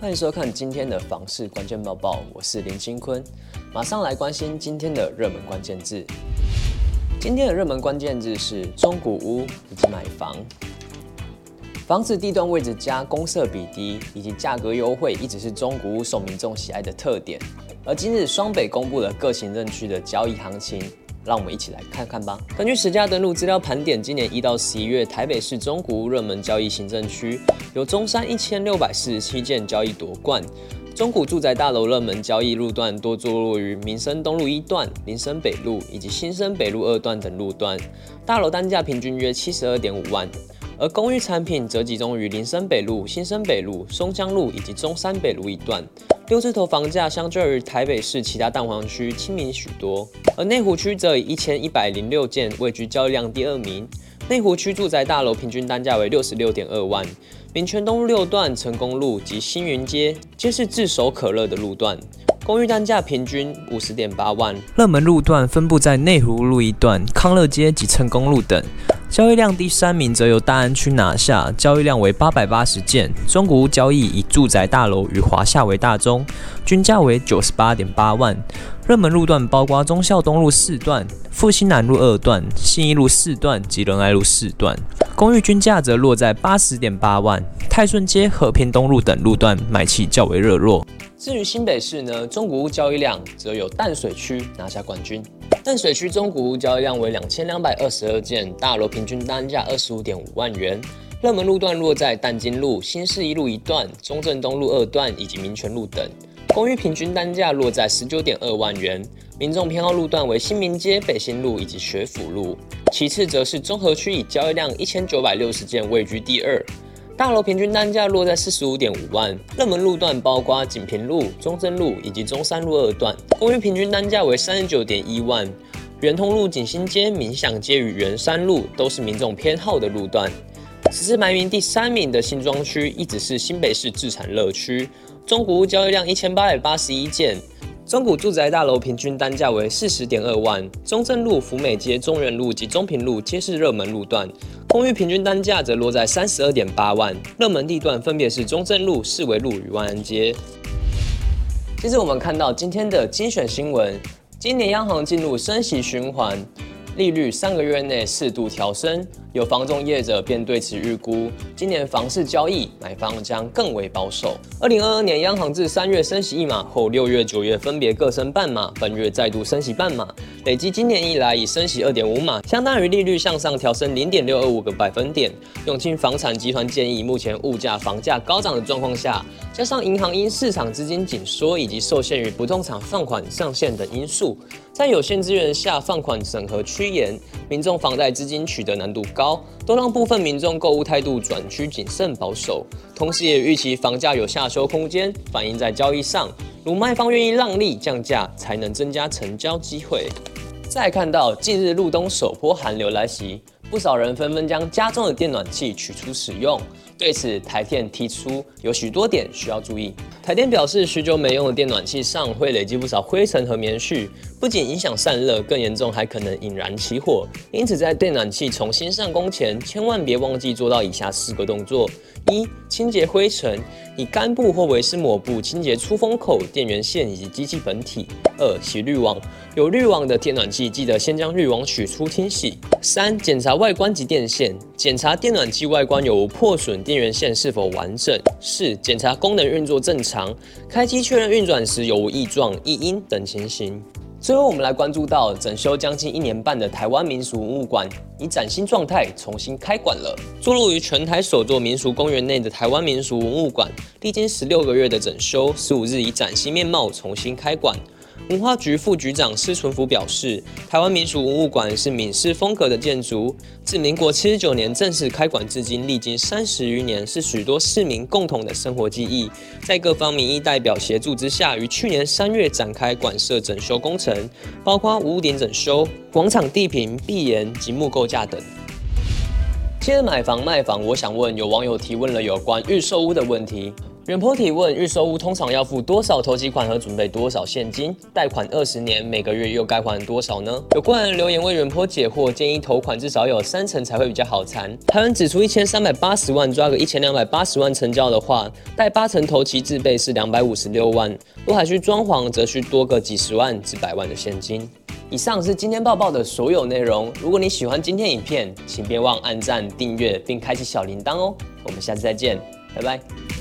欢迎收看今天的房市关键报报，我是林清坤，马上来关心今天的热门关键字。今天的热门关键字是中古屋以及买房。房子地段位置佳、公设比低以及价格优惠，一直是中古屋受民众喜爱的特点。而今日双北公布了各行政区的交易行情。让我们一起来看看吧。根据实价登录资料盘点，今年一到十一月，台北市中古屋热门交易行政区有中山一千六百四十七件交易夺冠。中古住宅大楼热门交易路段多坐落于民生东路一段、林森北路以及新生北路二段等路段，大楼单价平均约七十二点五万。而公寓产品则集中于林森北路、新生北路、松江路以及中山北路一段。六字头房价相较于台北市其他蛋黄区亲民许多，而内湖区则以一千一百零六件位居交易量第二名。内湖区住宅大楼平均单价为六十六点二万，民权东路六段、成功路及新云街皆是炙手可热的路段，公寓单价平均五十点八万。热门路段分布在内湖路一段、康乐街及成功路等。交易量第三名则由大安区拿下，交易量为八百八十件。中古屋交易以住宅大楼与华厦为大宗，均价为九十八点八万。热门路段包括忠孝东路四段、复兴南路二段、信义路四段及仁爱路四段。公寓均价则落在八十点八万。泰顺街、和平东路等路段买气较为热络。至于新北市呢，中古屋交易量则有淡水区拿下冠军。淡水区中古屋交易量为两千两百二十二件，大楼平均单价二十五点五万元。热门路段落在淡金路、新市一路一段、中正东路二段以及民权路等。公寓平均单价落在十九点二万元。民众偏好路段为新民街、北新路以及学府路。其次则是中和区，以交易量一千九百六十件位居第二。大楼平均单价落在四十五点五万，热门路段包括锦屏路、中正路以及中山路二段，公寓平均单价为三十九点一万。圆通路、景兴街、民享街与圆山路都是民众偏好的路段。此次排名第三名的新庄区一直是新北市自产热区，中古屋交易量一千八百八十一件。中古住宅大楼平均单价为四十点二万，中正路、福美街、中原路及中平路皆是热门路段，公寓平均单价则落在三十二点八万。热门地段分别是中正路、四维路与万安街。接着我们看到今天的精选新闻，今年央行进入升息循环，利率三个月内适度调升。有房仲业者便对此预估，今年房市交易买方将更为保守。二零二二年央行自三月升息一码后，六月、九月分别各升半码，本月再度升息半码，累计今年以来已升息二点五码，相当于利率向上调升零点六二五个百分点。永庆房产集团建议，目前物价、房价高涨的状况下，加上银行因市场资金紧缩以及受限于不动产放款上限等因素，在有限资源下放款审核趋严，民众房贷资金取得难度高，都让部分民众购物态度转趋谨慎保守，同时也预期房价有下修空间，反映在交易上，如卖方愿意让利降价，才能增加成交机会。再看到近日入冬首波寒流来袭，不少人纷纷将家中的电暖器取出使用。对此，台电提出有许多点需要注意。台电表示，许久没用的电暖器上会累积不少灰尘和棉絮，不仅影响散热，更严重还可能引燃起火。因此，在电暖器重新上工前，千万别忘记做到以下四个动作：一、清洁灰尘，以干布或维湿抹布清洁出风口、电源线以及机器本体；二、洗滤网，有滤网的电暖器记得先将滤网取出清洗；三、检查查外观及电线，检查电暖器外观有无破损。电源线是否完整？四、检查功能运作正常，开机确认运转时有无异状、异音等情形。最后，我们来关注到整修将近一年半的台湾民俗文物馆，以崭新状态重新开馆了。坐落于全台首座民俗公园内的台湾民俗文物馆，历经十六个月的整修，十五日以崭新面貌重新开馆。文化局副局长施纯福表示，台湾民俗文物馆是闽式风格的建筑，自民国七十九年正式开馆至今，历经三十余年，是许多市民共同的生活记忆。在各方民意代表协助之下，于去年三月展开馆舍整修工程，包括屋顶整修、广场地坪、壁檐及木构架等。接着买房卖房，我想问，有网友提问了有关预售屋的问题。远坡提问：预售屋通常要付多少头期款和准备多少现金？贷款二十年，每个月又该还多少呢？有官人留言为远坡解惑，建议投款至少有三成才会比较好谈。台湾指出一千三百八十万，抓个一千两百八十万成交的话，贷八成头期自备是两百五十六万，若还需装潢，则需多个几十万至百万的现金。以上是今天报报的所有内容。如果你喜欢今天影片，请别忘按赞、订阅并开启小铃铛哦。我们下次再见，拜拜。